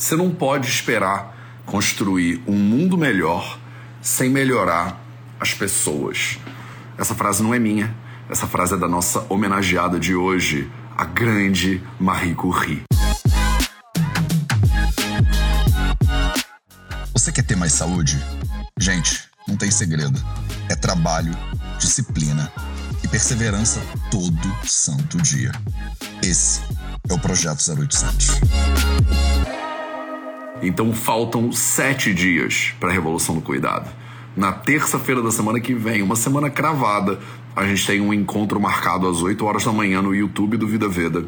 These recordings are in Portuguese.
Você não pode esperar construir um mundo melhor sem melhorar as pessoas. Essa frase não é minha, essa frase é da nossa homenageada de hoje, a grande Marie Curie. Você quer ter mais saúde? Gente, não tem segredo. É trabalho, disciplina e perseverança todo santo dia. Esse é o Projeto 0800. Então faltam sete dias para a Revolução do Cuidado. Na terça-feira da semana que vem, uma semana cravada, a gente tem um encontro marcado às 8 horas da manhã no YouTube do Vida Veda.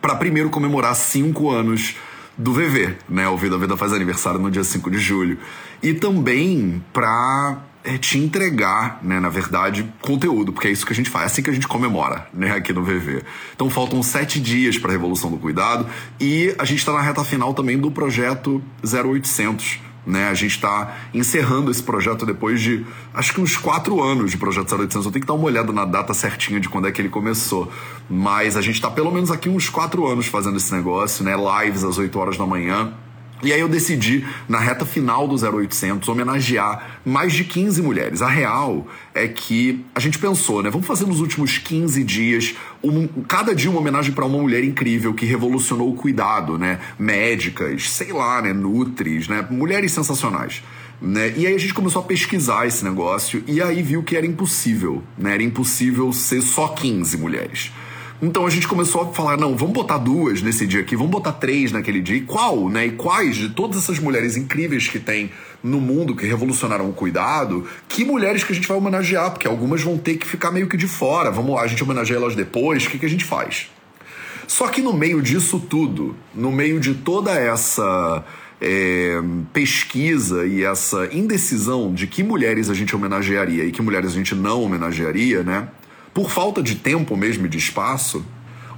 Para primeiro comemorar cinco anos do VV, né? O Vida Veda faz aniversário no dia 5 de julho. E também para é, te entregar, né, na verdade, conteúdo, porque é isso que a gente faz, é assim que a gente comemora, né, aqui no VV. Então faltam sete dias para a Revolução do Cuidado e a gente está na reta final também do projeto 0800. Né, a gente está encerrando esse projeto depois de acho que uns quatro anos de Projeto 0800. Eu tenho que dar uma olhada na data certinha de quando é que ele começou. Mas a gente está pelo menos aqui uns quatro anos fazendo esse negócio, né? Lives às 8 horas da manhã. E aí eu decidi, na reta final do 0800, homenagear mais de 15 mulheres. A real é que a gente pensou, né? Vamos fazer nos últimos 15 dias, um, cada dia uma homenagem para uma mulher incrível que revolucionou o cuidado, né? Médicas, sei lá, né? Nutris, né? Mulheres sensacionais. Né? E aí a gente começou a pesquisar esse negócio e aí viu que era impossível, né? Era impossível ser só 15 mulheres. Então a gente começou a falar, não, vamos botar duas nesse dia aqui, vamos botar três naquele dia. E qual, né? E quais de todas essas mulheres incríveis que tem no mundo que revolucionaram o cuidado, que mulheres que a gente vai homenagear? Porque algumas vão ter que ficar meio que de fora. Vamos, a gente homenageia elas depois. O que, que a gente faz? Só que no meio disso tudo, no meio de toda essa é, pesquisa e essa indecisão de que mulheres a gente homenagearia e que mulheres a gente não homenagearia, né? Por falta de tempo mesmo e de espaço,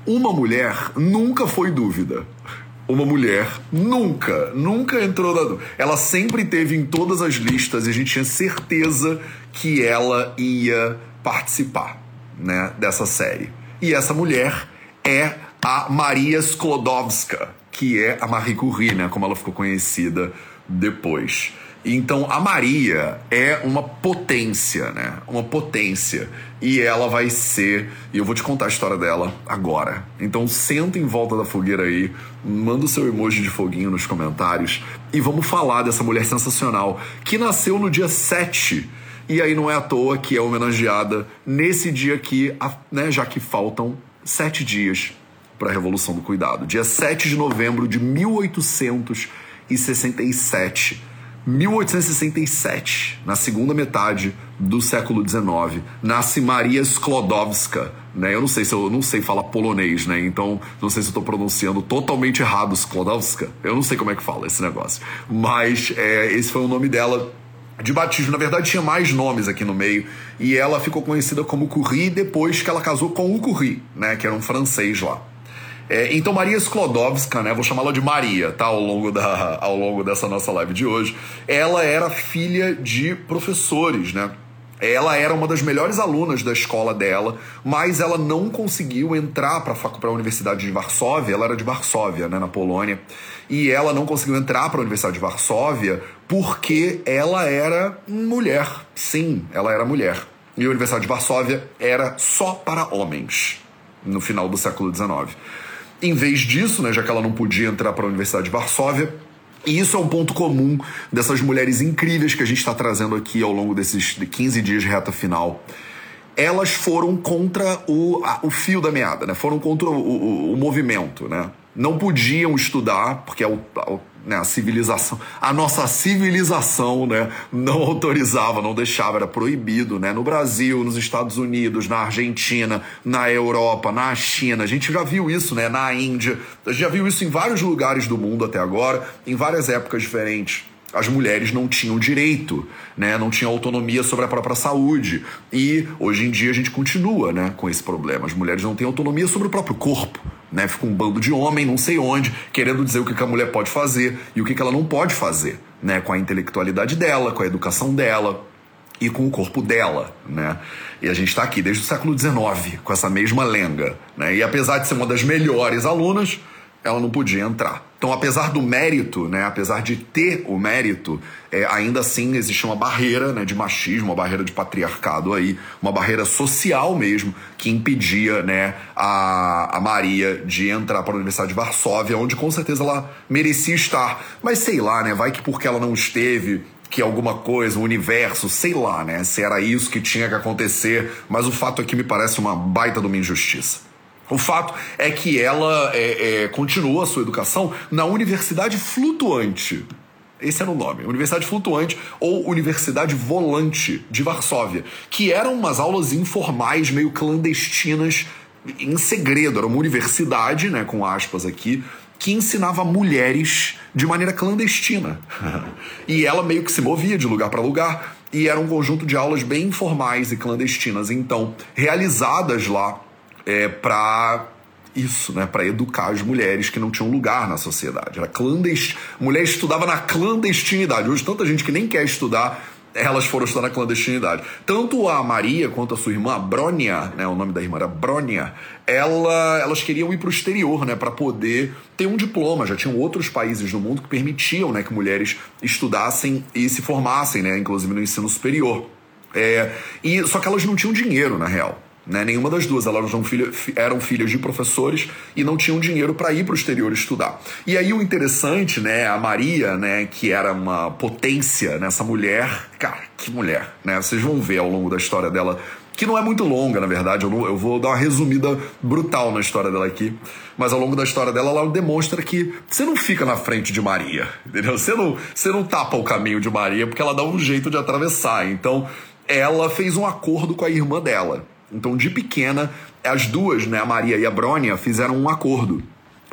uma mulher nunca foi dúvida. Uma mulher nunca, nunca entrou na dúvida. Ela sempre teve em todas as listas e a gente tinha certeza que ela ia participar né, dessa série. E essa mulher é a Maria Sklodowska, que é a Marie Curie, né, como ela ficou conhecida depois. Então a Maria é uma potência, né? Uma potência. E ela vai ser. E eu vou te contar a história dela agora. Então senta em volta da fogueira aí, manda o seu emoji de foguinho nos comentários e vamos falar dessa mulher sensacional que nasceu no dia 7. E aí não é à toa que é homenageada nesse dia aqui, né? Já que faltam sete dias para a Revolução do Cuidado. Dia 7 de novembro de 1867 1867, na segunda metade do século XIX, nasce Maria Sklodowska. Né? Eu não sei se eu não sei falar polonês, né? Então não sei se eu estou pronunciando totalmente errado Sklodowska. Eu não sei como é que fala esse negócio. Mas é, esse foi o nome dela de batismo. Na verdade, tinha mais nomes aqui no meio. E ela ficou conhecida como Curie depois que ela casou com o Curie, né? Que era um francês lá. É, então, Maria Sklodowska, né, vou chamá-la de Maria, tá, ao longo, da, ao longo dessa nossa live de hoje, ela era filha de professores, né? Ela era uma das melhores alunas da escola dela, mas ela não conseguiu entrar para a Universidade de Varsóvia. Ela era de Varsóvia, né, na Polônia. E ela não conseguiu entrar para a Universidade de Varsóvia porque ela era mulher. Sim, ela era mulher. E a Universidade de Varsóvia era só para homens no final do século XIX. Em vez disso, né, já que ela não podia entrar para a Universidade de Varsóvia, e isso é um ponto comum dessas mulheres incríveis que a gente está trazendo aqui ao longo desses 15 dias de reta final. Elas foram contra o, o fio da meada, né? Foram contra o, o, o movimento, né? Não podiam estudar, porque né, a civilização, a nossa civilização, né, não autorizava, não deixava, era proibido, né, no Brasil, nos Estados Unidos, na Argentina, na Europa, na China, a gente já viu isso, né, na Índia, a gente já viu isso em vários lugares do mundo até agora, em várias épocas diferentes as mulheres não tinham direito, né? não tinham autonomia sobre a própria saúde. E hoje em dia a gente continua né, com esse problema. As mulheres não têm autonomia sobre o próprio corpo. Né? Fica um bando de homem, não sei onde, querendo dizer o que a mulher pode fazer e o que ela não pode fazer, né? com a intelectualidade dela, com a educação dela e com o corpo dela, né? E a gente está aqui desde o século XIX com essa mesma lenga, né? E apesar de ser uma das melhores alunas, ela não podia entrar. Então, apesar do mérito, né, apesar de ter o mérito, é, ainda assim existe uma barreira né, de machismo, uma barreira de patriarcado aí, uma barreira social mesmo, que impedia né, a, a Maria de entrar para a Universidade de Varsóvia, onde com certeza ela merecia estar. Mas sei lá, né, vai que porque ela não esteve, que alguma coisa, o universo, sei lá, né, se era isso que tinha que acontecer, mas o fato é que me parece uma baita de uma injustiça. O fato é que ela é, é, continua a sua educação na Universidade Flutuante. Esse era o nome, Universidade Flutuante ou Universidade Volante de Varsóvia, que eram umas aulas informais, meio clandestinas, em segredo. Era uma universidade, né, com aspas aqui, que ensinava mulheres de maneira clandestina. e ela meio que se movia de lugar para lugar, e era um conjunto de aulas bem informais e clandestinas, então, realizadas lá é, para isso, né, para educar as mulheres que não tinham lugar na sociedade. Era clandest... Mulher estudava na clandestinidade. Hoje tanta gente que nem quer estudar, elas foram estudar na clandestinidade. Tanto a Maria quanto a sua irmã, a Brônia, né, o nome da irmã era Brônia, ela, elas queriam ir para o exterior, né, para poder ter um diploma. Já tinham outros países no mundo que permitiam, né, que mulheres estudassem e se formassem, né, inclusive no ensino superior. É, e só que elas não tinham dinheiro, na real. Né? Nenhuma das duas. Elas eram, filha, eram filhas de professores e não tinham dinheiro para ir para o exterior estudar. E aí o interessante, né, a Maria, né, que era uma potência nessa mulher, cara, que mulher, né? Vocês vão ver ao longo da história dela, que não é muito longa, na verdade. Eu, não, eu vou dar uma resumida brutal na história dela aqui. Mas ao longo da história dela, ela demonstra que você não fica na frente de Maria, entendeu? Você não, você não tapa o caminho de Maria porque ela dá um jeito de atravessar. Então, ela fez um acordo com a irmã dela então, de pequena, as duas, né, a Maria e a Brônia, fizeram um acordo.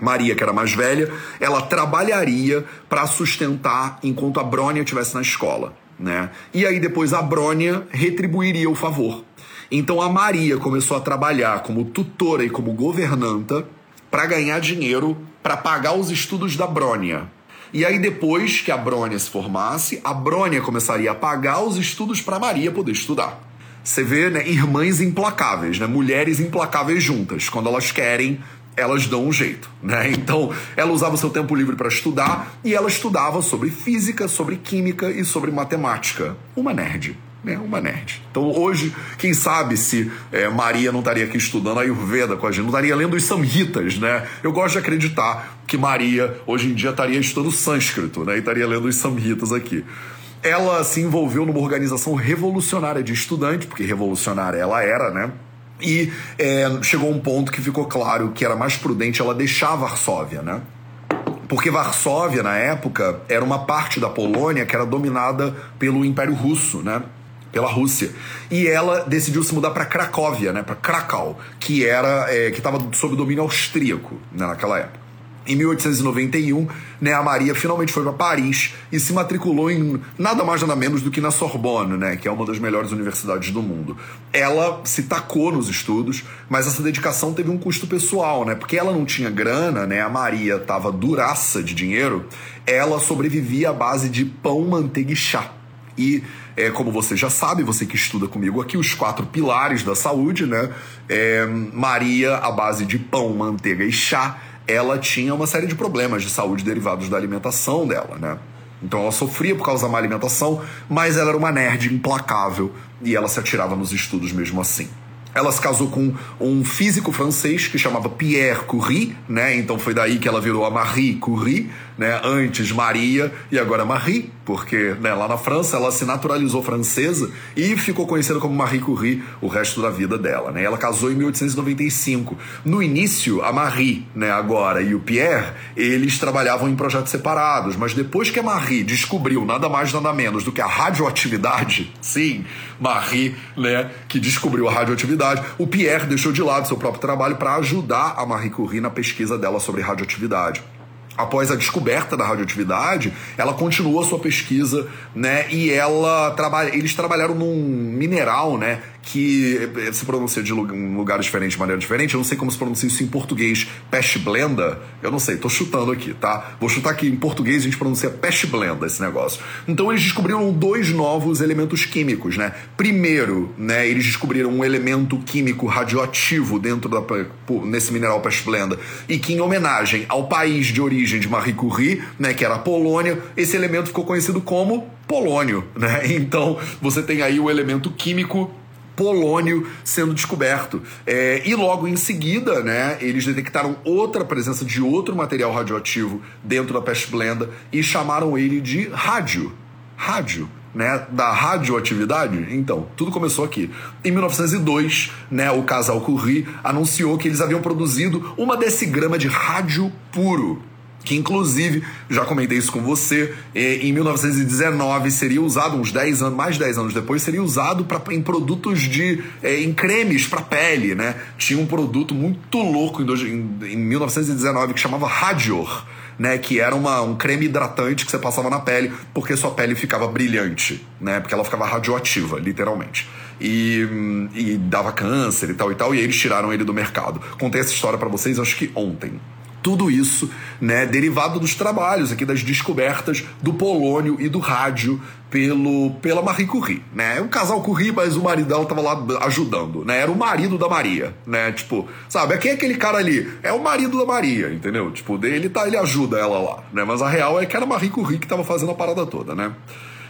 Maria, que era mais velha, ela trabalharia para sustentar enquanto a Brônia estivesse na escola, né? E aí depois a Brônia retribuiria o favor. Então a Maria começou a trabalhar como tutora e como governanta para ganhar dinheiro para pagar os estudos da Brônia. E aí depois que a Brônia se formasse, a Brônia começaria a pagar os estudos para Maria poder estudar. Você vê, né, irmãs implacáveis, né, mulheres implacáveis juntas. Quando elas querem, elas dão um jeito, né? Então, ela usava o seu tempo livre para estudar e ela estudava sobre física, sobre química e sobre matemática. Uma nerd, né? Uma nerd. Então, hoje, quem sabe se é, Maria não estaria aqui estudando Ayurveda com a gente, não estaria lendo os Samhitas, né? Eu gosto de acreditar que Maria, hoje em dia, estaria estudando sânscrito, né? E estaria lendo os Samhitas aqui ela se envolveu numa organização revolucionária de estudantes, porque revolucionária ela era, né? E é, chegou um ponto que ficou claro que era mais prudente ela deixar Varsóvia, né? Porque Varsóvia, na época, era uma parte da Polônia que era dominada pelo Império Russo, né? Pela Rússia. E ela decidiu se mudar para Cracóvia, né? Para Krakow, que era é, que estava sob domínio austríaco né, naquela época. Em 1891, né, a Maria finalmente foi para Paris e se matriculou em nada mais nada menos do que na Sorbonne, né, que é uma das melhores universidades do mundo. Ela se tacou nos estudos, mas essa dedicação teve um custo pessoal, né, porque ela não tinha grana, né, a Maria estava duraça de dinheiro, ela sobrevivia à base de pão, manteiga e chá. E é, como você já sabe, você que estuda comigo aqui, os quatro pilares da saúde, né? É, Maria, à base de pão, manteiga e chá ela tinha uma série de problemas de saúde derivados da alimentação dela, né? Então ela sofria por causa da má alimentação, mas ela era uma nerd implacável e ela se atirava nos estudos mesmo assim. Ela se casou com um físico francês que chamava Pierre Curie, né? Então foi daí que ela virou a Marie Curie, né? Antes Maria e agora Marie, porque né, lá na França ela se naturalizou francesa e ficou conhecida como Marie Curie o resto da vida dela, né? Ela casou em 1895. No início, a Marie, né, agora e o Pierre, eles trabalhavam em projetos separados, mas depois que a Marie descobriu nada mais nada menos do que a radioatividade, sim, Marie, né, que descobriu a radioatividade, o Pierre deixou de lado seu próprio trabalho para ajudar a Marie Curie na pesquisa dela sobre radioatividade após a descoberta da radioatividade, ela continuou a sua pesquisa, né? E ela trabalha, eles trabalharam num mineral, né? Que eh, se pronuncia de um lugar diferente, de maneira diferente. Eu não sei como se pronuncia isso em português. Peste blenda? Eu não sei, tô chutando aqui, tá? Vou chutar aqui em português a gente pronuncia peste blenda esse negócio. Então eles descobriram dois novos elementos químicos, né? Primeiro, né, eles descobriram um elemento químico radioativo dentro da nesse mineral peste blenda e que em homenagem ao país de origem de Marie Curie, né, que era a Polônia, esse elemento ficou conhecido como polônio, né? Então você tem aí o elemento químico polônio sendo descoberto. É, e logo em seguida, né, eles detectaram outra presença de outro material radioativo dentro da peste blenda e chamaram ele de rádio. Rádio. Né, da radioatividade? Então, tudo começou aqui. Em 1902, né, o casal Curie anunciou que eles haviam produzido uma decigrama de rádio puro que inclusive, já comentei isso com você, em 1919 seria usado, uns 10 anos, mais de 10 anos depois, seria usado pra, em produtos de. É, em cremes para pele, né? Tinha um produto muito louco em, em 1919 que chamava Radior. Né, que era uma, um creme hidratante que você passava na pele porque sua pele ficava brilhante, né, porque ela ficava radioativa, literalmente. E, e dava câncer e tal e tal, e eles tiraram ele do mercado. Contei essa história para vocês, acho que ontem. Tudo isso, né, derivado dos trabalhos aqui, das descobertas do polônio e do rádio pelo, pela Marie Curie, né? É um casal Curie, mas o marido dela tava lá ajudando, né? Era o marido da Maria, né? Tipo, sabe, quem é aquele cara ali? É o marido da Maria, entendeu? Tipo, ele tá, ele ajuda ela lá, né? Mas a real é que era Marie Curie que tava fazendo a parada toda, né?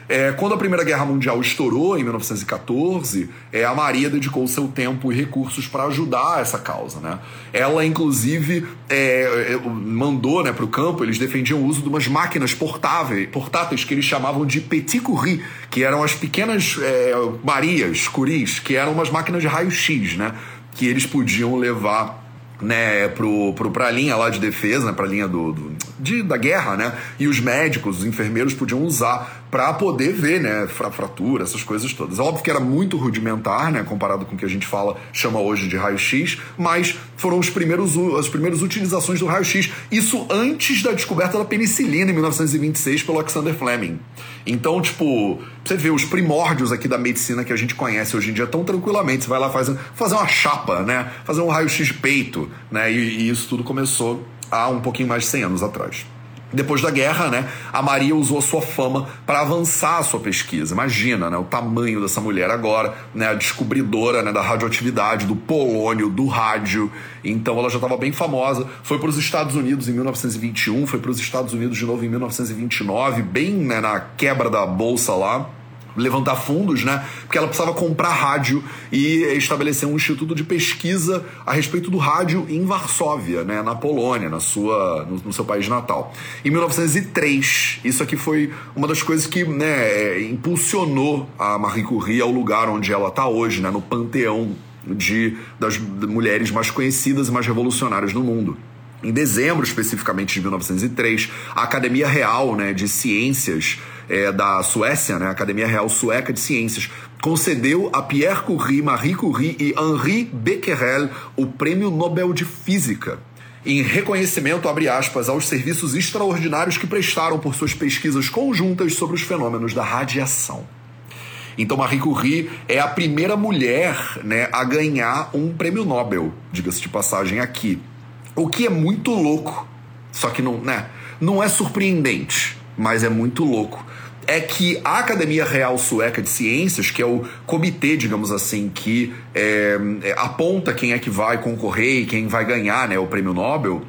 É, quando a Primeira Guerra Mundial estourou, em 1914, é, a Maria dedicou seu tempo e recursos para ajudar essa causa. Né? Ela, inclusive, é, é mandou né, para o campo, eles defendiam o uso de umas máquinas portáveis, portáteis que eles chamavam de petit curie, que eram as pequenas é, Marias, curis, que eram umas máquinas de raio-x, né? que eles podiam levar né, pro, pro, pra linha lá de defesa, né, pra linha do, do de, da guerra, né? E os médicos, os enfermeiros podiam usar para poder ver, né, fratura, essas coisas todas. Óbvio que era muito rudimentar, né, comparado com o que a gente fala, chama hoje de raio-x, mas foram os primeiros, as primeiras utilizações do raio-x. Isso antes da descoberta da penicilina em 1926 pelo Alexander Fleming. Então, tipo, você vê os primórdios aqui da medicina que a gente conhece hoje em dia tão tranquilamente. Você vai lá fazer, fazer uma chapa, né, fazer um raio-x de peito, né, e, e isso tudo começou há um pouquinho mais de 100 anos atrás. Depois da guerra, né, a Maria usou sua fama para avançar a sua pesquisa. Imagina, né, o tamanho dessa mulher agora, né, a descobridora né, da radioatividade, do polônio, do rádio. Então ela já estava bem famosa. Foi para os Estados Unidos em 1921, foi para os Estados Unidos de novo em 1929, bem né, na quebra da bolsa lá levantar fundos, né? Porque ela precisava comprar rádio e estabelecer um instituto de pesquisa a respeito do rádio em Varsóvia, né? Na Polônia, na sua, no, no seu país natal. Em 1903, isso aqui foi uma das coisas que, né, impulsionou a Marie Curie ao lugar onde ela está hoje, né? No panteão de das mulheres mais conhecidas e mais revolucionárias do mundo. Em dezembro, especificamente de 1903, a Academia Real né, de Ciências é, da Suécia, né, Academia Real Sueca de Ciências, concedeu a Pierre Curie, Marie Curie e Henri Becquerel o Prêmio Nobel de Física em reconhecimento, abre aspas, aos serviços extraordinários que prestaram por suas pesquisas conjuntas sobre os fenômenos da radiação. Então, Marie Curie é a primeira mulher né, a ganhar um prêmio Nobel, diga-se de passagem aqui. O que é muito louco, só que não, né, não é surpreendente, mas é muito louco. É que a Academia Real Sueca de Ciências, que é o comitê, digamos assim, que é, é, aponta quem é que vai concorrer e quem vai ganhar né, o prêmio Nobel,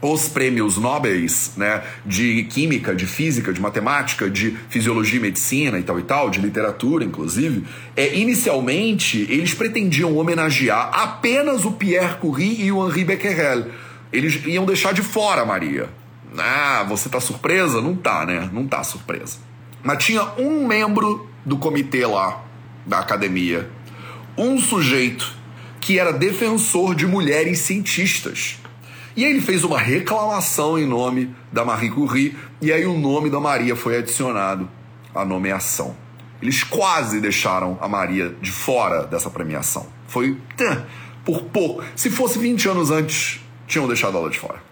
os prêmios Nobels, né, de química, de física, de matemática, de fisiologia e medicina e tal e tal, de literatura inclusive, é inicialmente eles pretendiam homenagear apenas o Pierre Curie e o Henri Becquerel eles iam deixar de fora a Maria. Ah, você tá surpresa? Não tá, né? Não tá surpresa. Mas tinha um membro do comitê lá, da academia, um sujeito que era defensor de mulheres cientistas. E aí ele fez uma reclamação em nome da Marie Curie, e aí o nome da Maria foi adicionado à nomeação. Eles quase deixaram a Maria de fora dessa premiação. Foi por pouco. Se fosse 20 anos antes, tinham deixado ela de fora.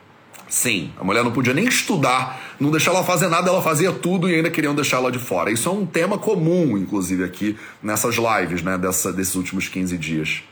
Sim, a mulher não podia nem estudar, não deixar ela fazer nada, ela fazia tudo e ainda queriam deixar ela de fora. Isso é um tema comum, inclusive, aqui nessas lives, né, dessa, desses últimos 15 dias.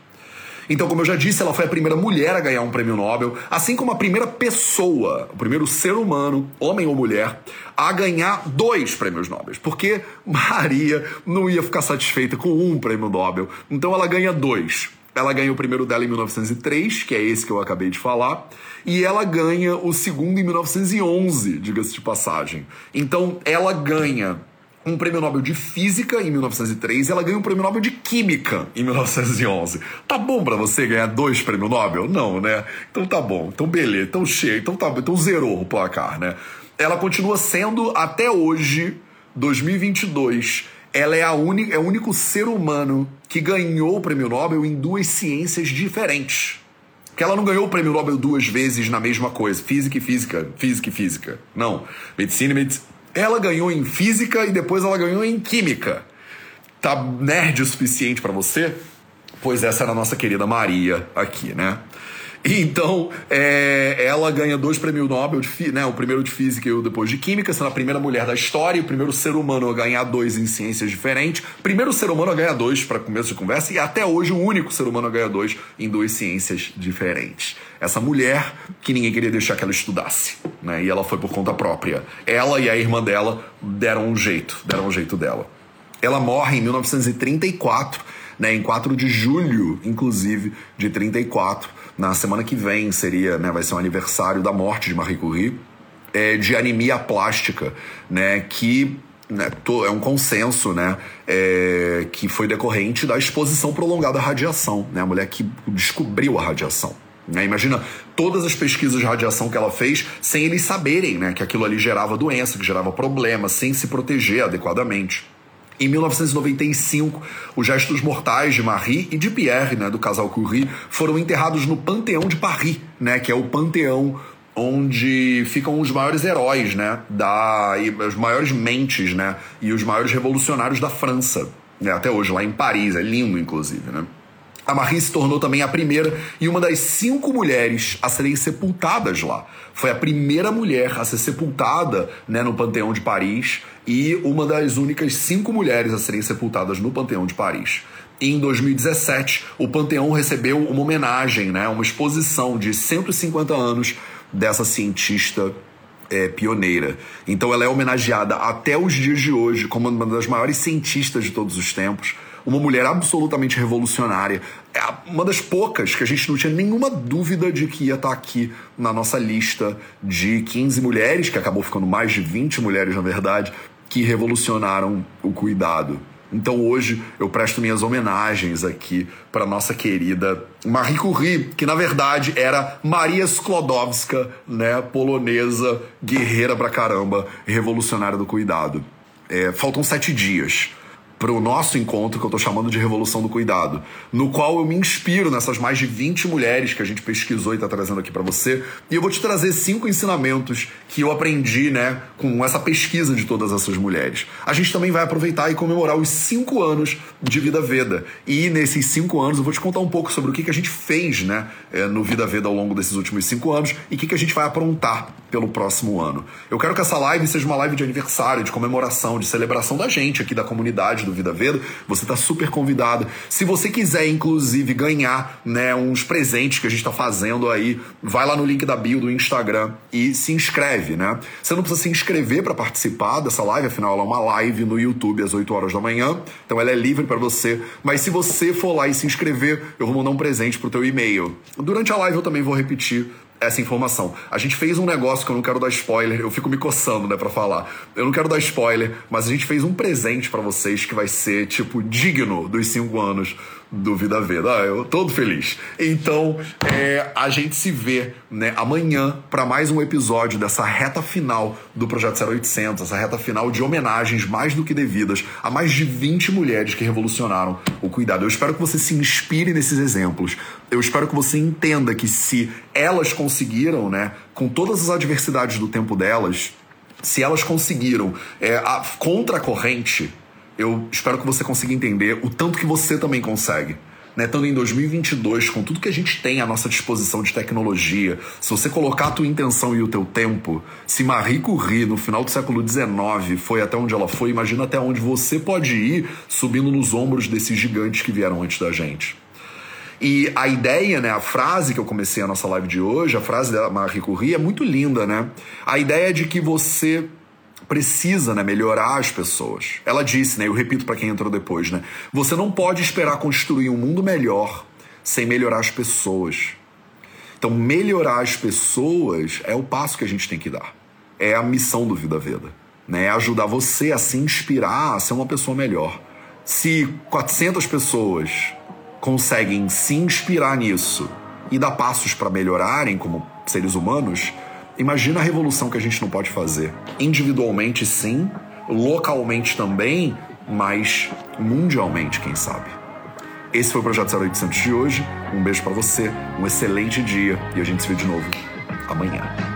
Então, como eu já disse, ela foi a primeira mulher a ganhar um prêmio Nobel, assim como a primeira pessoa, o primeiro ser humano, homem ou mulher, a ganhar dois prêmios Nobel. Porque Maria não ia ficar satisfeita com um prêmio Nobel, então ela ganha dois. Ela ganha o primeiro dela em 1903, que é esse que eu acabei de falar, e ela ganha o segundo em 1911, diga-se de passagem. Então, ela ganha um prêmio Nobel de Física em 1903 e ela ganha um prêmio Nobel de Química em 1911. Tá bom para você ganhar dois prêmios Nobel? Não, né? Então tá bom. Então beleza. Então cheio. Então tá Então zerou o placar, né? Ela continua sendo até hoje, 2022, ela é, a é o único ser humano que ganhou o prêmio Nobel em duas ciências diferentes. Que ela não ganhou o prêmio Nobel duas vezes na mesma coisa, física e física, física e física. Não, medicina e medicina. Ela ganhou em física e depois ela ganhou em química. Tá nerd o suficiente para você? Pois essa era a nossa querida Maria aqui, né? Então, é, ela ganha dois prêmios Nobel, de, né, o primeiro de Física e o depois de Química, sendo a primeira mulher da história, o primeiro ser humano a ganhar dois em ciências diferentes, primeiro ser humano a ganhar dois para começo de conversa, e até hoje o único ser humano a ganhar dois em duas ciências diferentes. Essa mulher que ninguém queria deixar que ela estudasse, né, e ela foi por conta própria. Ela e a irmã dela deram um jeito, deram um jeito dela. Ela morre em 1934, né, em 4 de julho, inclusive, de 34, na semana que vem seria, né, vai ser o um aniversário da morte de Marie Curie, é, de anemia plástica, né, que né, é um consenso, né, é, que foi decorrente da exposição prolongada à radiação, né, a mulher que descobriu a radiação. Né? Imagina todas as pesquisas de radiação que ela fez sem eles saberem né, que aquilo ali gerava doença, que gerava problema, sem se proteger adequadamente. Em 1995, os restos mortais de Marie e de Pierre, né, do casal Curie, foram enterrados no Panteão de Paris, né, que é o panteão onde ficam os maiores heróis, né, da, as maiores mentes, né, e os maiores revolucionários da França, né, até hoje lá em Paris, é lindo inclusive, né. A Marie se tornou também a primeira e uma das cinco mulheres a serem sepultadas lá. Foi a primeira mulher a ser sepultada né, no Panteão de Paris e uma das únicas cinco mulheres a serem sepultadas no Panteão de Paris. Em 2017, o Panteão recebeu uma homenagem, né, uma exposição de 150 anos dessa cientista é, pioneira. Então ela é homenageada até os dias de hoje como uma das maiores cientistas de todos os tempos uma mulher absolutamente revolucionária. É uma das poucas que a gente não tinha nenhuma dúvida de que ia estar aqui na nossa lista de 15 mulheres, que acabou ficando mais de 20 mulheres, na verdade, que revolucionaram o cuidado. Então hoje eu presto minhas homenagens aqui para nossa querida Marie Curie, que na verdade era Maria Sklodowska, né, polonesa, guerreira pra caramba, revolucionária do cuidado. É, faltam sete dias para o nosso encontro, que eu estou chamando de Revolução do Cuidado, no qual eu me inspiro nessas mais de 20 mulheres que a gente pesquisou e está trazendo aqui para você. E eu vou te trazer cinco ensinamentos que eu aprendi né, com essa pesquisa de todas essas mulheres. A gente também vai aproveitar e comemorar os cinco anos de Vida Veda. E nesses cinco anos eu vou te contar um pouco sobre o que, que a gente fez né, eh, no Vida Veda ao longo desses últimos cinco anos e o que, que a gente vai aprontar pelo próximo ano. Eu quero que essa live seja uma live de aniversário, de comemoração, de celebração da gente aqui da comunidade do Vida Veda, você está super convidado. Se você quiser, inclusive, ganhar né, uns presentes que a gente está fazendo aí, vai lá no link da bio do Instagram e se inscreve, né? Você não precisa se inscrever para participar dessa live, afinal ela é uma live no YouTube às 8 horas da manhã, então ela é livre para você. Mas se você for lá e se inscrever, eu vou mandar um presente pro teu e-mail. Durante a live eu também vou repetir essa informação. A gente fez um negócio que eu não quero dar spoiler, eu fico me coçando, né, para falar. Eu não quero dar spoiler, mas a gente fez um presente para vocês que vai ser, tipo, digno dos cinco anos do Vida Veda. Ah, eu todo feliz. Então, é, a gente se vê né, amanhã para mais um episódio dessa reta final do Projeto 0800, essa reta final de homenagens mais do que devidas a mais de 20 mulheres que revolucionaram o cuidado. Eu espero que você se inspire nesses exemplos. Eu espero que você entenda que se elas conseguiram, né, com todas as adversidades do tempo delas, se elas conseguiram é, a, contra a corrente eu espero que você consiga entender o tanto que você também consegue. né, estando em 2022, com tudo que a gente tem à nossa disposição de tecnologia, se você colocar a tua intenção e o teu tempo, se Marie Curie, no final do século XIX, foi até onde ela foi, imagina até onde você pode ir subindo nos ombros desses gigantes que vieram antes da gente. E a ideia, né, a frase que eu comecei a nossa live de hoje, a frase da Marie Curie é muito linda, né? A ideia de que você precisa, né, melhorar as pessoas. Ela disse, né, eu repito para quem entrou depois, né, você não pode esperar construir um mundo melhor sem melhorar as pessoas. Então, melhorar as pessoas é o passo que a gente tem que dar. É a missão do Vida Veda, né? É ajudar você a se inspirar a ser uma pessoa melhor. Se 400 pessoas conseguem se inspirar nisso e dar passos para melhorarem como seres humanos, Imagina a revolução que a gente não pode fazer. Individualmente, sim, localmente também, mas mundialmente, quem sabe. Esse foi o Projeto 0800 de hoje. Um beijo para você, um excelente dia e a gente se vê de novo amanhã.